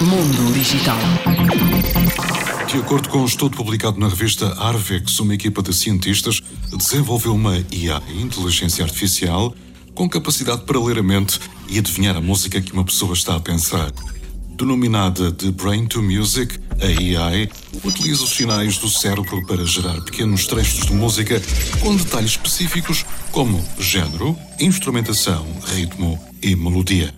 Mundo Digital. De acordo com um estudo publicado na revista Arvex, uma equipa de cientistas desenvolveu uma IA, inteligência artificial, com capacidade para ler a mente e adivinhar a música que uma pessoa está a pensar. Denominada de Brain to Music, a AI utiliza os sinais do cérebro para gerar pequenos trechos de música com detalhes específicos como género, instrumentação, ritmo e melodia.